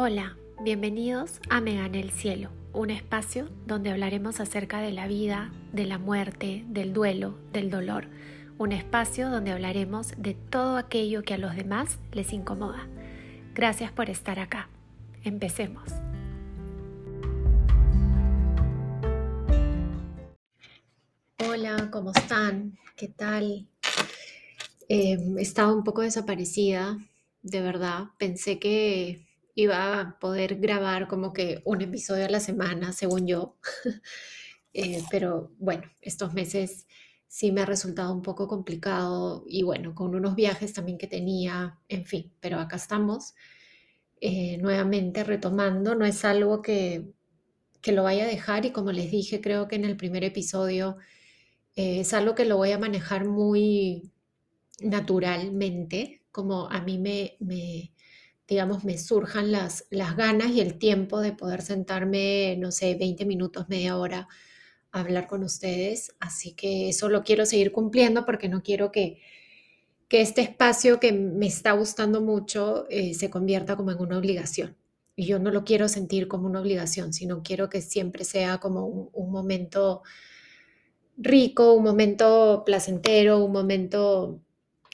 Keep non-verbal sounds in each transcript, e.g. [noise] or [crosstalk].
Hola, bienvenidos a Me Gane el Cielo, un espacio donde hablaremos acerca de la vida, de la muerte, del duelo, del dolor. Un espacio donde hablaremos de todo aquello que a los demás les incomoda. Gracias por estar acá. Empecemos. Hola, ¿cómo están? ¿Qué tal? Eh, estaba un poco desaparecida, de verdad. Pensé que iba a poder grabar como que un episodio a la semana, según yo. [laughs] Eh, pero bueno, estos meses sí me ha resultado un poco complicado y bueno, con unos viajes también que tenía, en fin, pero acá estamos eh, nuevamente retomando. No es algo que, que lo vaya a dejar y como les dije, creo que en el primer episodio eh, es algo que lo voy a manejar muy naturalmente, como a mí me, me digamos, me surjan las, las ganas y el tiempo de poder sentarme, no sé, 20 minutos, media hora a hablar con ustedes. Así que eso lo quiero seguir cumpliendo porque no quiero que, que este espacio que me está gustando mucho eh, se convierta como en una obligación. Y yo no lo quiero sentir como una obligación, sino quiero que siempre sea como un, un momento rico, un momento placentero, un momento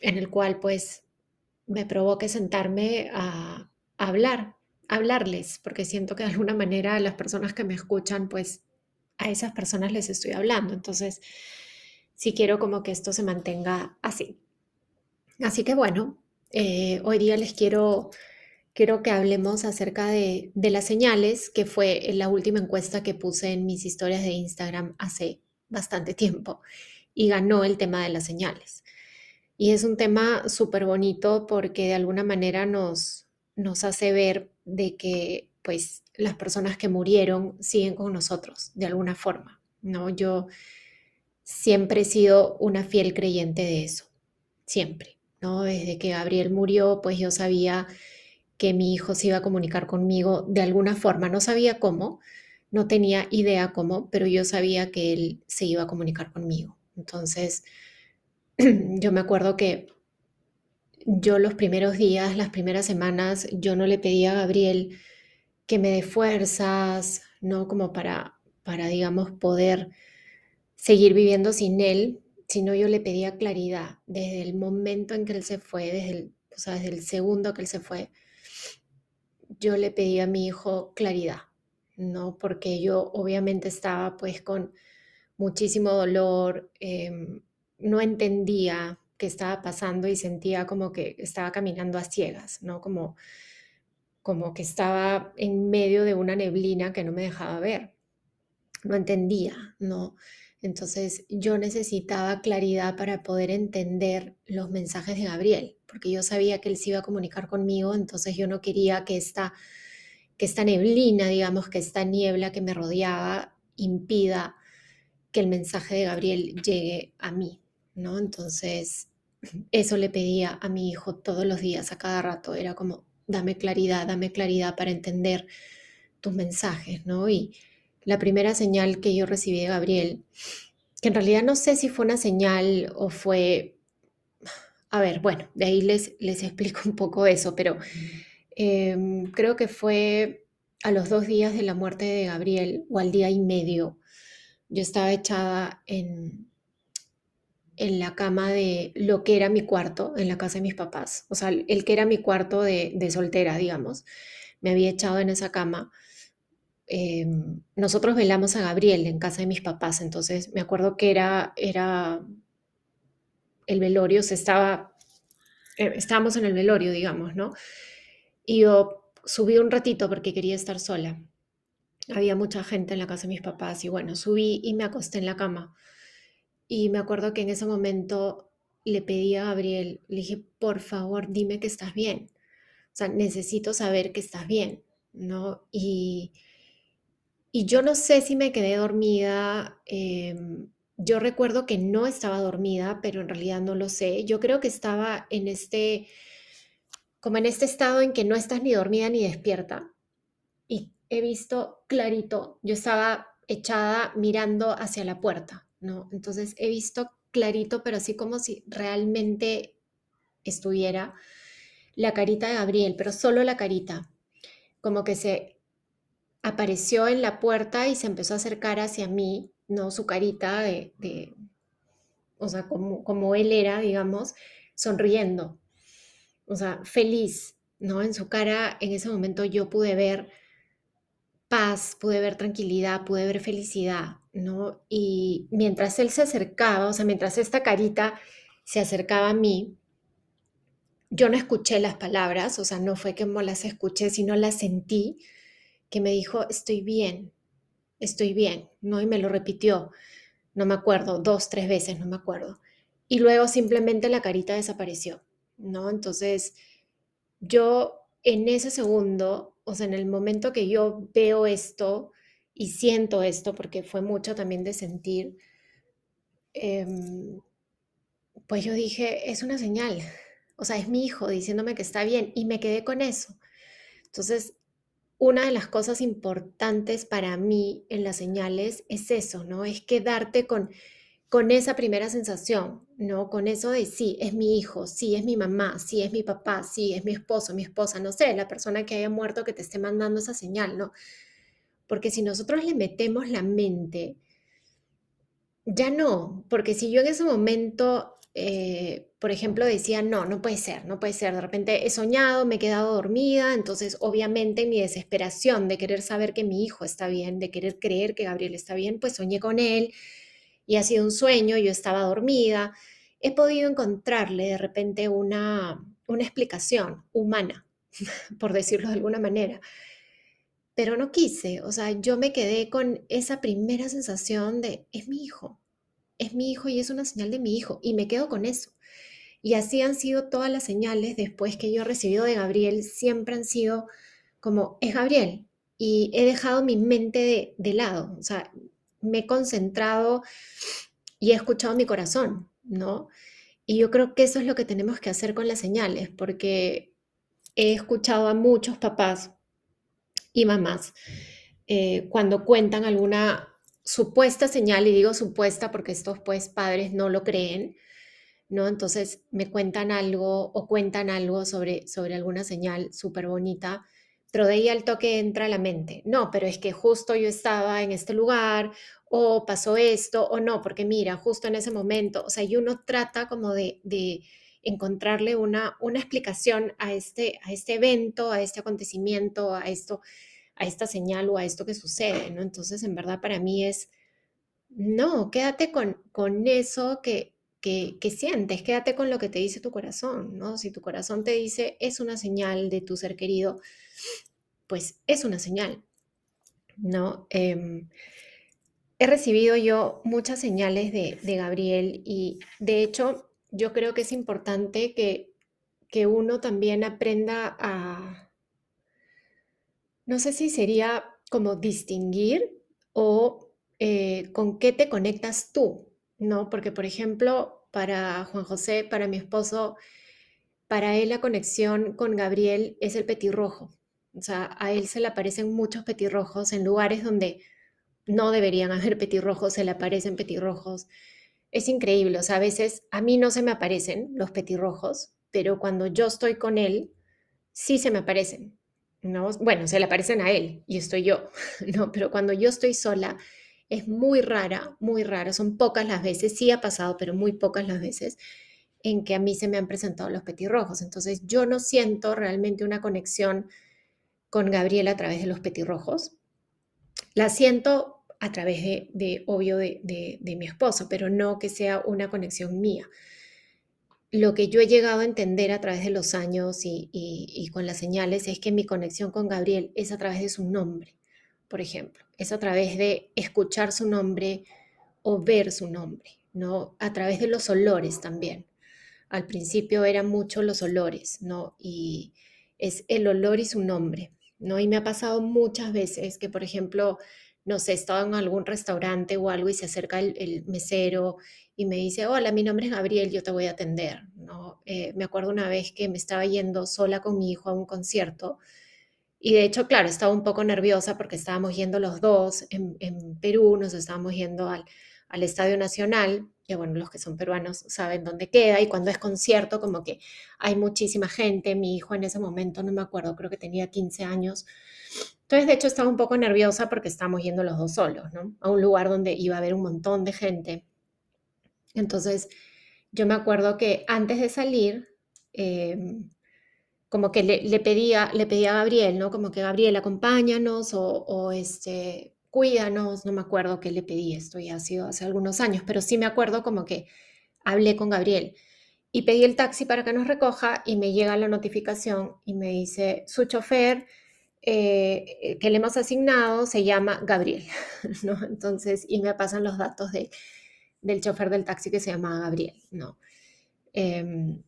en el cual pues me provoque sentarme a, hablar, hablarles, porque siento que de alguna manera las personas que me escuchan, pues a esas personas les estoy hablando. Entonces, sí quiero como que esto se mantenga así. Así que bueno, eh, hoy día les quiero, quiero que hablemos acerca de, de las señales, que fue la última encuesta que puse en mis historias de Instagram hace bastante tiempo y ganó el tema de las señales. Y es un tema súper bonito porque de alguna manera nos, nos hace ver de que pues las personas que murieron siguen con nosotros de alguna forma, ¿no? Yo siempre he sido una fiel creyente de eso, siempre, ¿no? Desde que Gabriel murió, pues yo sabía que mi hijo se iba a comunicar conmigo de alguna forma, no sabía cómo, no tenía idea cómo, pero yo sabía que él se iba a comunicar conmigo. Entonces, [clears throat] yo me acuerdo que yo los primeros días, las primeras semanas, yo no le pedía a Gabriel que me dé fuerzas, ¿no? Como para, para, digamos, poder seguir viviendo sin él, sino yo le pedía claridad desde el momento en que él se fue, desde el, o sea, desde el segundo que él se fue, yo le pedía a mi hijo claridad, ¿no? Porque yo obviamente estaba pues con muchísimo dolor, em, no entendía qué estaba pasando y sentía como que estaba caminando a ciegas, ¿no? Como, como que estaba en medio de una neblina que no me dejaba ver. No entendía, ¿no? Entonces yo necesitaba claridad para poder entender los mensajes de Gabriel, porque yo sabía que él se iba a comunicar conmigo, entonces yo no quería que esta, que esta neblina, digamos, que esta niebla que me rodeaba impida que el mensaje de Gabriel llegue a mí, ¿no? Entonces, eso le pedía a mi hijo todos los días, a cada rato, era como, dame claridad, dame claridad para entender tus mensajes, ¿no? Y la primera señal que yo recibí de Gabriel, que en realidad no sé si fue una señal o fue, a ver, bueno, de ahí les, les [laughs] explico un poco eso, pero em, creo que fue a los dos días de la muerte de Gabriel o al día y medio, yo estaba echada en, en la cama de lo que era mi cuarto en la casa de mis papás, o sea, el que era mi cuarto de, soltera, digamos. Me había echado en esa cama. Em, nosotros velamos a Gabriel en casa de mis papás, entonces me acuerdo que era, era el velorio, se estaba, eh, estábamos en el velorio, digamos, ¿no? Y yo subí un ratito porque quería estar sola. Había mucha gente en la casa de mis papás y bueno, subí y me acosté en la cama y me acuerdo que en ese momento le pedí a Gabriel, le dije, por favor, dime que estás bien. O sea, necesito saber que estás bien, ¿no? Y, y yo no sé si me quedé dormida. Em, yo recuerdo que no estaba dormida, pero en realidad no lo sé. Yo creo que estaba en este, como en este estado en que no estás ni dormida ni despierta. Y he visto clarito, yo estaba echada mirando hacia la puerta ¿no? Entonces he visto clarito, pero así como si realmente estuviera la carita de Gabriel, pero solo la carita, como que se apareció en la puerta y se empezó a acercar hacia mí, ¿no? Su carita de, o sea, como, como él era, digamos, sonriendo, o sea, feliz, ¿no? En su cara, en ese momento yo pude ver paz, pude ver tranquilidad, pude ver felicidad, ¿no? Y mientras él se acercaba, o sea, mientras esta carita se acercaba a mí, yo no escuché las palabras, o sea, no fue que no las escuché, sino las sentí, que me dijo, estoy bien, estoy bien, ¿no? Y me lo repitió, no me acuerdo, dos, tres veces, no me acuerdo. Y luego simplemente la carita desapareció, ¿no? Entonces, yo en ese segundo, o sea, en el momento que yo veo esto y siento esto, porque fue mucho también de sentir, em, pues yo dije, es una señal, o sea, es mi hijo diciéndome que está bien y me quedé con eso. Entonces, una de las cosas importantes para mí en las señales es eso, ¿no? Es quedarte con, con esa primera sensación, ¿no? Con eso de sí, es mi hijo, sí, es mi mamá, sí, es mi papá, sí, es mi esposo, mi esposa, no sé, la persona que haya muerto que te esté mandando esa señal, ¿no? Porque si nosotros le metemos la mente, ya no, porque si yo en ese momento eh, por ejemplo, decía, no, no puede ser, no puede ser, de repente he soñado, me he quedado dormida, entonces obviamente en mi desesperación de querer saber que mi hijo está bien, de querer creer que Gabriel está bien, pues soñé con él y ha sido un sueño, yo estaba dormida, he podido encontrarle de repente una, una explicación humana, [laughs] por decirlo de alguna manera, pero no quise, o sea, yo me quedé con esa primera sensación de, es mi hijo, es mi hijo y es una señal de mi hijo y me quedo con eso. Y así han sido todas las señales después que yo he recibido de Gabriel, siempre han sido como, es Gabriel. Y he dejado mi mente de, lado, o sea, me he concentrado y he escuchado mi corazón, ¿no? Y yo creo que eso es lo que tenemos que hacer con las señales, porque he escuchado a muchos papás y mamás eh, cuando cuentan alguna supuesta señal, y digo supuesta porque estos pues padres no lo creen, ¿no? Entonces me cuentan algo o cuentan algo sobre, sobre alguna señal súper bonita, pero de ahí al toque entra la mente. No, pero es que justo yo estaba en este lugar o pasó esto o no, porque mira, justo en ese momento, o sea, y uno trata como de, de encontrarle una, una explicación a este, a este evento, a este acontecimiento, a esto a esta señal o a esto que sucede, ¿no? Entonces, en verdad, para mí es, no, quédate con, con eso que, que, sientes, quédate con lo que te dice tu corazón, ¿no? Si tu corazón te dice es una señal de tu ser querido, pues es una señal, ¿no? Em, he recibido yo muchas señales de, de, Gabriel y de hecho yo creo que es importante que, que uno también aprenda a no sé si sería como distinguir o eh, con qué te conectas tú, ¿no? Porque, por ejemplo, para Juan José, para mi esposo, para él la conexión con Gabriel es el petirrojo. O sea, a él se le aparecen muchos petirrojos en lugares donde no deberían haber petirrojos, se le aparecen petirrojos. Es increíble, o sea, a veces a mí no se me aparecen los petirrojos, pero cuando yo estoy con él, sí se me aparecen. Bueno, se le aparecen a él y estoy yo, [laughs] ¿no? Pero cuando yo estoy sola es muy rara, muy rara, son pocas las veces, sí ha pasado, pero muy pocas las veces en que a mí se me han presentado los petirrojos. Entonces yo no siento realmente una conexión con Gabriela a través de los petirrojos. La siento a través de, obvio, de, de mi esposo, pero no que sea una conexión mía lo que yo he llegado a entender a través de los años y, con las señales es que mi conexión con Gabriel es a través de su nombre, por ejemplo, es a través de escuchar su nombre o ver su nombre, ¿no? A través de los olores también. Al principio eran mucho los olores, ¿no? Y es el olor y su nombre, ¿no? Y me ha pasado muchas veces que, por ejemplo, no sé, estaba en algún restaurante o algo y se acerca el mesero y me dice, hola, mi nombre es Gabriel, yo te voy a atender. ¿no? Eh, me acuerdo una vez que me estaba yendo sola con mi hijo a un concierto y de hecho, claro, estaba un poco nerviosa porque estábamos yendo los dos en, Perú, nos estábamos yendo al, al Estadio Nacional, que bueno, los que son peruanos saben dónde queda, y cuando es concierto, como que hay muchísima gente, mi hijo en ese momento, no me acuerdo, creo que tenía 15 años, entonces de hecho estaba un poco nerviosa porque estábamos yendo los dos solos, ¿no? A un lugar donde iba a haber un montón de gente. Entonces yo me acuerdo que antes de salir, em, como que le, pedía, le pedía a Gabriel, ¿no? Como que Gabriel, acompáñanos o, o este, cuídanos, no me acuerdo qué le pedí, esto ya ha sido hace algunos años, pero sí me acuerdo como que hablé con Gabriel y pedí el taxi para que nos recoja y me llega la notificación y me dice, su chofer eh, que le hemos asignado se llama Gabriel, [laughs] ¿no? Entonces, y me pasan los datos de, del chofer del taxi que se llama Gabriel, ¿no? Em,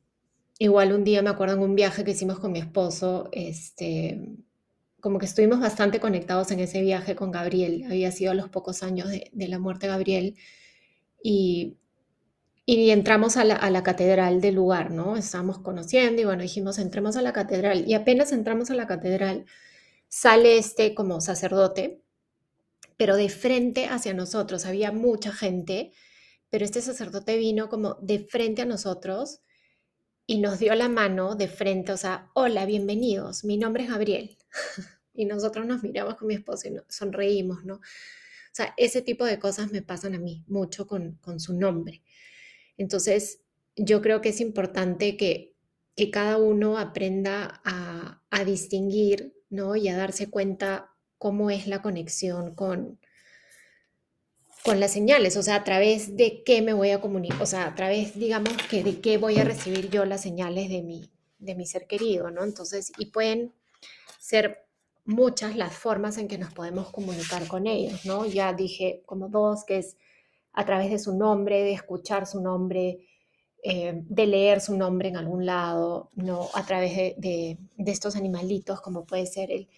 igual un día me acuerdo en un viaje que hicimos con mi esposo, este, como que estuvimos bastante conectados en ese viaje con Gabriel. Había sido a los pocos años de, la muerte de Gabriel. Y, y entramos a la, a la, catedral del lugar, ¿no? Estábamos conociendo y bueno, dijimos, entremos a la catedral. Y apenas entramos a la catedral, sale este como sacerdote, pero de frente hacia nosotros. Había mucha gente, pero este sacerdote vino como de frente a nosotros y nos dio la mano de frente, o sea, hola, bienvenidos, mi nombre es Gabriel. [laughs] y nosotros nos miramos con mi esposo y sonreímos, ¿no? O sea, ese tipo de cosas me pasan a mí mucho con, su nombre. Entonces, yo creo que es importante que, que cada uno aprenda a, a, distinguir, ¿no? Y a darse cuenta cómo es la conexión con, con las señales, o sea, a través de qué me voy a comunicar, o sea, a través, digamos, que de qué voy a recibir yo las señales de mi, de mi ser querido, ¿no? Entonces, y pueden ser muchas las formas en que nos podemos comunicar con ellos, ¿no? Ya dije como dos, que es a través de su nombre, de escuchar su nombre, eh, de leer su nombre en algún lado, ¿no? A través de, estos animalitos como puede ser el,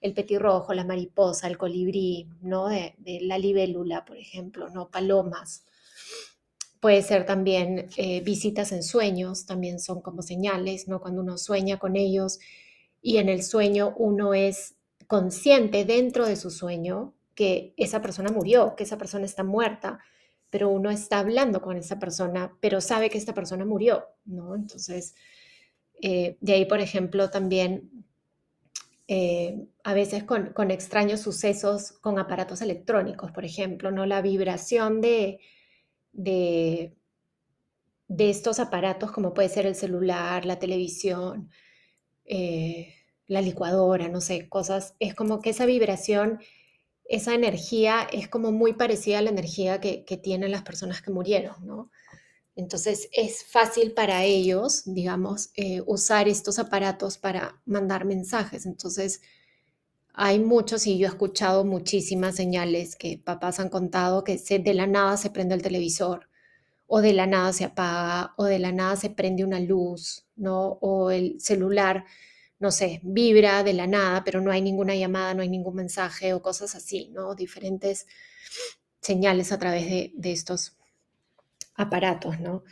el petirrojo, la mariposa, el colibrí, ¿no? De, la libélula, por ejemplo, ¿no? Palomas. Puede ser también eh, visitas en sueños, también son como señales, ¿no? Cuando uno sueña con ellos y en el sueño uno es consciente dentro de su sueño que esa persona murió, que esa persona está muerta, pero uno está hablando con esa persona, pero sabe que esta persona murió, ¿no? Entonces, eh, de ahí, por ejemplo, también eh, a veces con, extraños sucesos con aparatos electrónicos, por ejemplo, ¿no? La vibración de, de, de estos aparatos, como puede ser el celular, la televisión, eh, la licuadora, no sé, cosas, es como que esa vibración, esa energía es como muy parecida a la energía que, tienen las personas que murieron, ¿no? Entonces es fácil para ellos, digamos, eh, usar estos aparatos para mandar mensajes. Entonces hay muchos y yo he escuchado muchísimas señales que papás han contado que se, de la nada se prende el televisor o de la nada se apaga o de la nada se prende una luz, ¿no? O el celular, no sé, vibra de la nada, pero no hay ninguna llamada, no hay ningún mensaje o cosas así, ¿no? Diferentes señales a través de, estos aparatos, ¿no?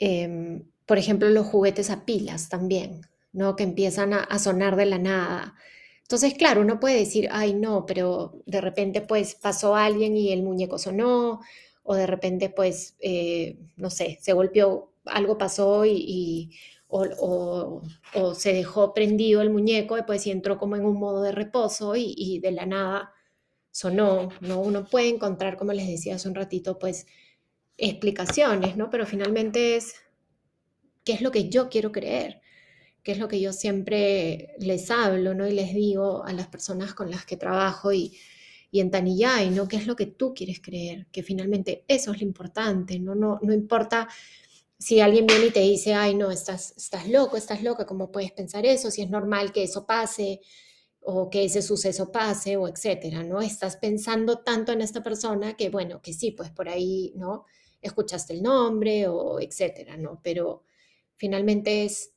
Em, por ejemplo, los juguetes a pilas también, ¿no? Que empiezan a, a, sonar de la nada. Entonces, claro, uno puede decir, ay, no, pero de repente pues pasó alguien y el muñeco sonó, o de repente, pues, eh, no sé, se golpeó, algo pasó y, o, se dejó prendido el muñeco y pues y entró como en un modo de reposo y, de la nada sonó, ¿no? Uno puede encontrar, como les decía hace un ratito, pues explicaciones, ¿no? Pero finalmente es, ¿qué es lo que yo quiero creer? ¿Qué es lo que yo siempre les hablo, ¿no? Y les digo a las personas con las que trabajo y, y en Taniyay, ¿no? ¿Qué es lo que tú quieres creer? Que finalmente eso es lo importante, ¿no? No, no importa si alguien viene y te dice, ay, no, estás, estás loco, estás loca, ¿cómo puedes pensar eso? Si es normal que eso pase o que ese suceso pase o etcétera, ¿no? Estás pensando tanto en esta persona que, bueno, que sí, pues por ahí, ¿no? Escuchaste el nombre o etcétera, ¿no? Pero finalmente es,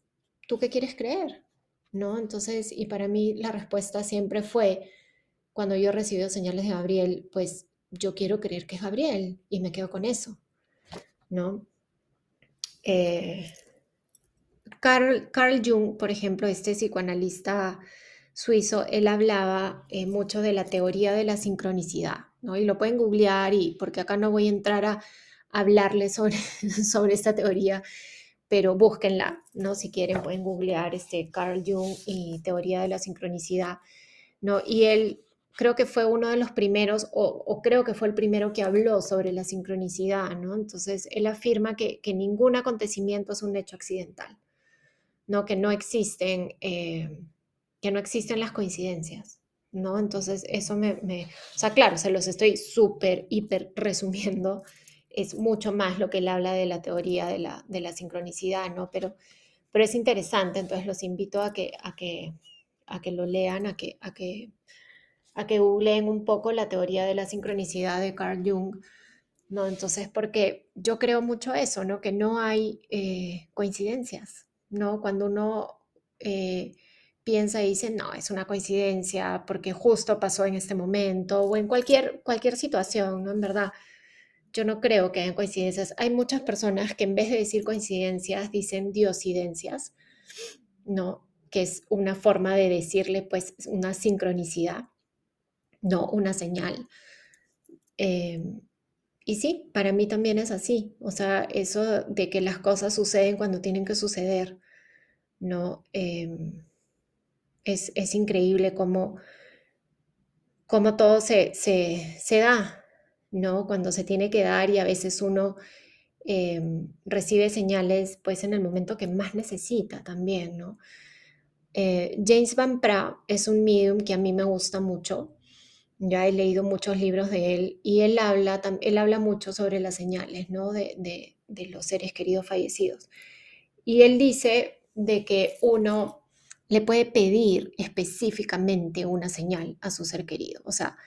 ¿tú qué quieres creer? ¿No? Entonces, y para mí la respuesta siempre fue, cuando yo recibo señales de Gabriel, pues yo quiero creer que es Gabriel y me quedo con eso, ¿no? Eh, Carl, Jung, por ejemplo, este psicoanalista suizo, él hablaba eh, mucho de la teoría de la sincronicidad, ¿no? Y lo pueden googlear y porque acá no voy a entrar a hablarles sobre, [laughs] sobre esta teoría, pero búsquenla, ¿no? Si quieren pueden googlear este Carl Jung y teoría de la sincronicidad, ¿no? Y él creo que fue uno de los primeros, o, creo que fue el primero que habló sobre la sincronicidad, ¿no? Entonces, él afirma que, ningún acontecimiento es un hecho accidental, ¿no? Que no existen, eh, que no existen las coincidencias, ¿no? Entonces, eso me, o sea, claro, se los estoy súper, hiper resumiendo, es mucho más lo que él habla de la teoría de la, de la sincronicidad, ¿no? Pero, pero es interesante, entonces los invito a que, a que, a que lo lean, a que, a que a que googleen un poco la teoría de la sincronicidad de Carl Jung, ¿no? Entonces, porque yo creo mucho eso, ¿no? Que no hay eh, coincidencias, ¿no? Cuando uno eh, piensa y dice, no, es una coincidencia porque justo pasó en este momento o en cualquier, cualquier situación, ¿no? En verdad, yo no creo que haya coincidencias. Hay muchas personas que en vez de decir coincidencias, dicen diosidencias, ¿no? Que es una forma de decirle, pues, una sincronicidad no una señal. Em, y sí, para mí también es así. O sea, eso de que las cosas suceden cuando tienen que suceder, ¿no? Em, es, increíble cómo, cómo todo se, se, da, ¿no? Cuando se tiene que dar y a veces uno em, recibe señales pues en el momento que más necesita también, ¿no? Eh, James Van Pra es un medium que a mí me gusta mucho ya he leído muchos libros de él y él habla, él habla mucho sobre las señales ¿no? de, de, los seres queridos fallecidos. Y él dice de que uno le puede pedir específicamente una señal a su ser querido. O sea,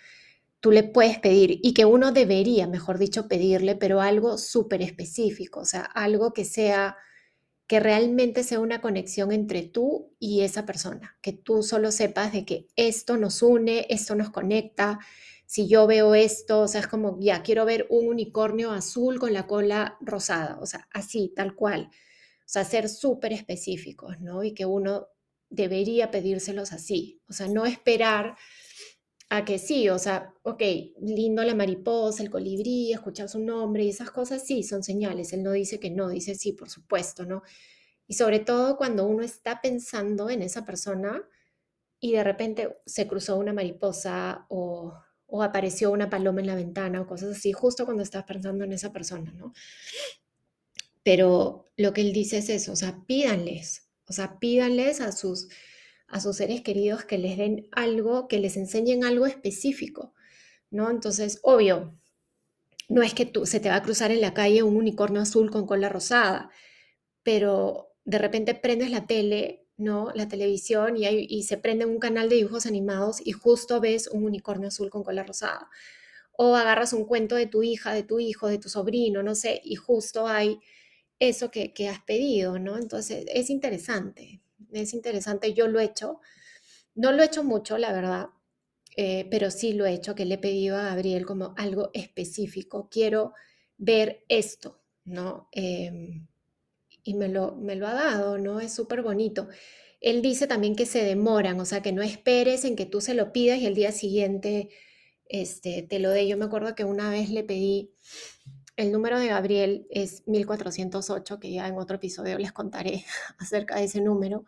tú le puedes pedir y que uno debería, mejor dicho, pedirle, pero algo súper específico, o sea, algo que sea que realmente sea una conexión entre tú y esa persona, que tú solo sepas de que esto nos une, esto nos conecta. Si yo veo esto, o sea, es como, ya, quiero ver un unicornio azul con la cola rosada, o sea, así, tal cual. O sea, ser súper específicos, ¿no? Y que uno debería pedírselos así, o sea, no esperar a que sí, o sea, ok, lindo la mariposa, el colibrí, escuchar su nombre y esas cosas, sí, son señales. Él no dice que no, dice sí, por supuesto, ¿no? Y sobre todo cuando uno está pensando en esa persona y de repente se cruzó una mariposa o, o apareció una paloma en la ventana o cosas así, justo cuando estás pensando en esa persona, ¿no? Pero lo que él dice es eso, o sea, pídanles, o sea, pídanles a sus a sus seres queridos que les den algo, que les enseñen algo específico, ¿no? Entonces, obvio, no es que tú, se te va a cruzar en la calle un unicornio azul con cola rosada, pero de repente prendes la tele, ¿no? La televisión y, se prende un canal de dibujos animados y justo ves un unicornio azul con cola rosada. O agarras un cuento de tu hija, de tu hijo, de tu sobrino, no sé, y justo hay eso que, que has pedido, ¿no? Entonces, es interesante es interesante, yo lo he hecho. No lo he hecho mucho, la verdad, eh, pero sí lo he hecho, que le he pedido a Gabriel como algo específico. Quiero ver esto, ¿no? Em, y me lo, me lo ha dado, ¿no? Es súper bonito. Él dice también que se demoran, o sea, que no esperes en que tú se lo pidas y el día siguiente este, te lo dé. Yo me acuerdo que una vez le pedí, el número de Gabriel es 1408, que ya en otro episodio les contaré [laughs] acerca de ese número.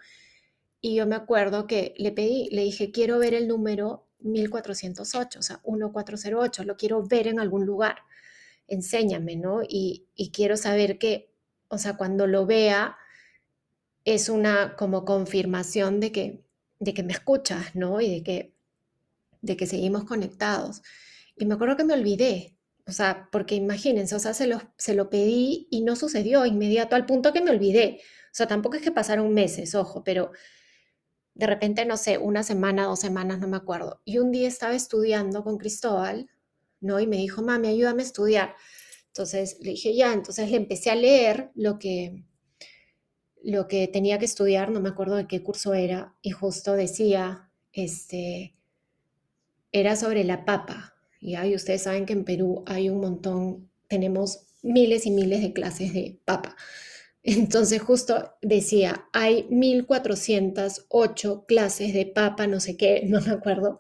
Y yo me acuerdo que le pedí, le dije, quiero ver el número 1408, o sea, 1408, lo quiero ver en algún lugar, enséñame, ¿no? Y, quiero saber que, o sea, cuando lo vea, es una como confirmación de que, de que me escuchas, ¿no? Y de que, de que seguimos conectados. Y me acuerdo que me olvidé, o sea, porque imagínense, o sea, se lo, pedí y no sucedió inmediato al punto que me olvidé. O sea, tampoco es que pasaron meses, ojo, pero de repente, no sé, una semana, dos semanas, no me acuerdo. Y un día estaba estudiando con Cristóbal, ¿no? Y me dijo, mami, ayúdame a estudiar. Entonces le dije, ya, entonces le empecé a leer lo que, lo que tenía que estudiar, no me acuerdo de qué curso era, y justo decía, este, era sobre la papa, y ustedes saben que en Perú hay un montón, tenemos miles y miles de clases de papa. Entonces justo decía, hay 1408 clases de papa, no sé qué, [laughs] no me acuerdo,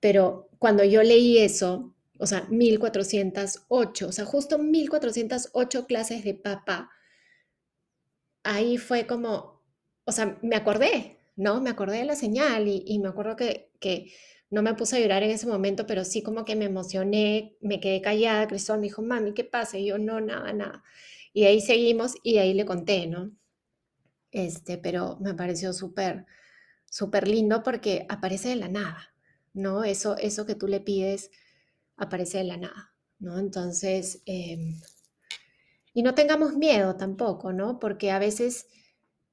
pero cuando yo leí eso, o sea, 1408, o sea, justo 1408 clases de papá. Ahí fue como, o sea, me acordé, ¿no? Me acordé de la señal y, me acuerdo que, no me puse a llorar en ese momento, pero sí como que me emocioné, me quedé callada, Cristóbal me dijo, mami, ¿qué pasa? Y yo, no, nada, nada. Y ahí seguimos y ahí le conté, ¿no? Este, pero me pareció súper, súper lindo porque aparece de la nada, ¿no? Eso, eso que tú le pides aparece de la nada, ¿no? Entonces, em, y no tengamos miedo tampoco, ¿no? Porque a veces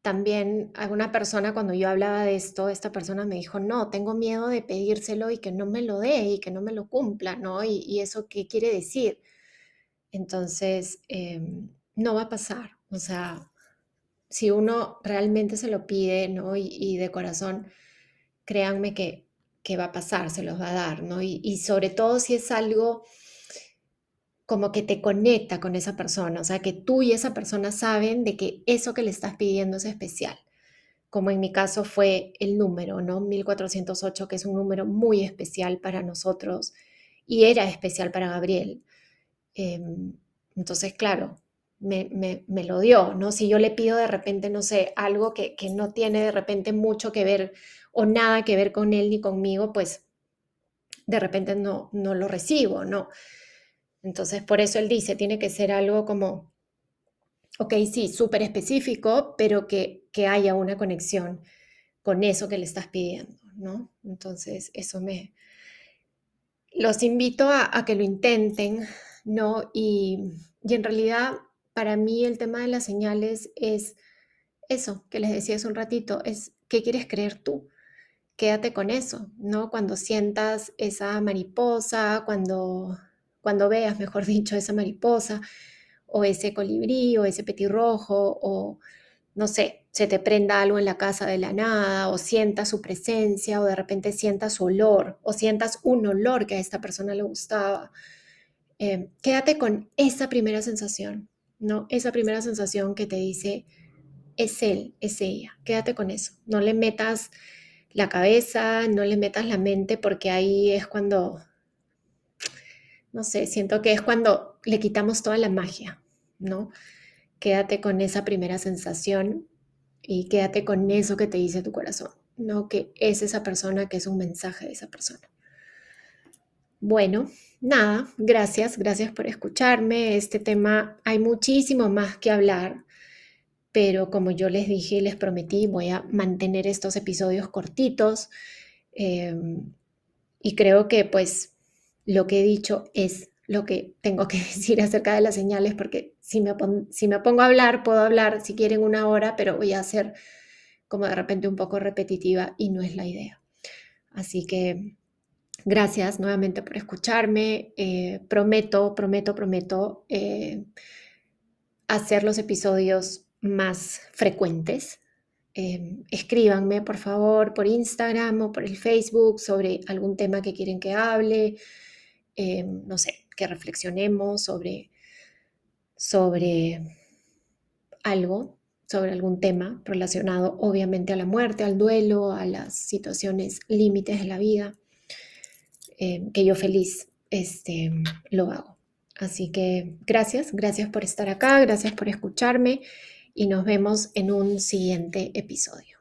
también alguna persona cuando yo hablaba de esto, esta persona me dijo, no, tengo miedo de pedírselo y que no me lo dé y que no me lo cumpla, ¿no? Y, eso qué quiere decir. Entonces, em, no va a pasar. O sea, si uno realmente se lo pide, ¿no? Y, de corazón, créanme que, que, va a pasar, se los va a dar, ¿no? Y, sobre todo si es algo como que te conecta con esa persona, o sea, que tú y esa persona saben de que eso que le estás pidiendo es especial, como en mi caso fue el número, ¿no? 1408, que es un número muy especial para nosotros y era especial para Gabriel. Em, entonces, claro, me, lo dio, ¿no? Si yo le pido de repente, no sé, algo que, no tiene de repente mucho que ver o nada que ver con él ni conmigo, pues de repente no, no lo recibo, ¿no? Entonces, por eso él dice, tiene que ser algo como, ok, sí, súper específico, pero que, que haya una conexión con eso que le estás pidiendo, ¿no? Entonces, eso me... Los invito a, que lo intenten, ¿no? Y, y en realidad para mí el tema de las señales es eso que les decía hace un ratito, es qué quieres creer tú. Quédate con eso, ¿no? Cuando sientas esa mariposa, cuando, cuando veas, mejor [laughs] dicho, esa mariposa, o ese colibrí, o ese petirrojo, o no sé, se te prenda algo en la casa de la nada, o sientas su presencia, o de repente sientas su olor, o sientas un olor que a esta persona le gustaba. Eh, quédate con esa primera sensación, ¿no? Esa primera sensación que te dice, es él, es ella, quédate con eso, no le metas la cabeza, no le metas la mente, porque ahí es cuando, no sé, siento que es cuando le quitamos toda la magia, ¿no? Quédate con esa primera sensación y quédate con eso que te dice tu corazón, ¿no? Que es esa persona, que es un mensaje de esa persona. Bueno, nada, gracias, gracias por escucharme. Este tema hay muchísimo más que hablar, pero como yo les dije y les prometí, voy a mantener estos episodios cortitos em, y creo que pues lo que he dicho es lo que tengo que [laughs] decir acerca de las señales, porque si me, si me pongo a hablar, puedo hablar si quieren una hora, pero voy a ser como de repente un poco repetitiva y no es la idea. Así que Gracias nuevamente por escucharme. Eh, prometo, prometo, prometo eh, hacer los episodios más frecuentes. Eh, escríbanme, por favor, por Instagram o por el Facebook sobre algún tema que quieren que hable. No sé, que reflexionemos sobre, sobre algo, sobre algún tema relacionado obviamente a la muerte, al duelo, a las situaciones límites de la vida. Eh, que yo feliz este, lo hago. Así que gracias, gracias por estar acá, gracias por escucharme y nos vemos en un siguiente episodio.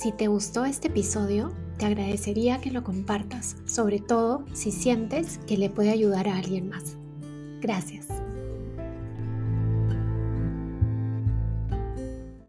Si te gustó este episodio, te agradecería que lo compartas, sobre todo si sientes que le puede ayudar a alguien más. Gracias.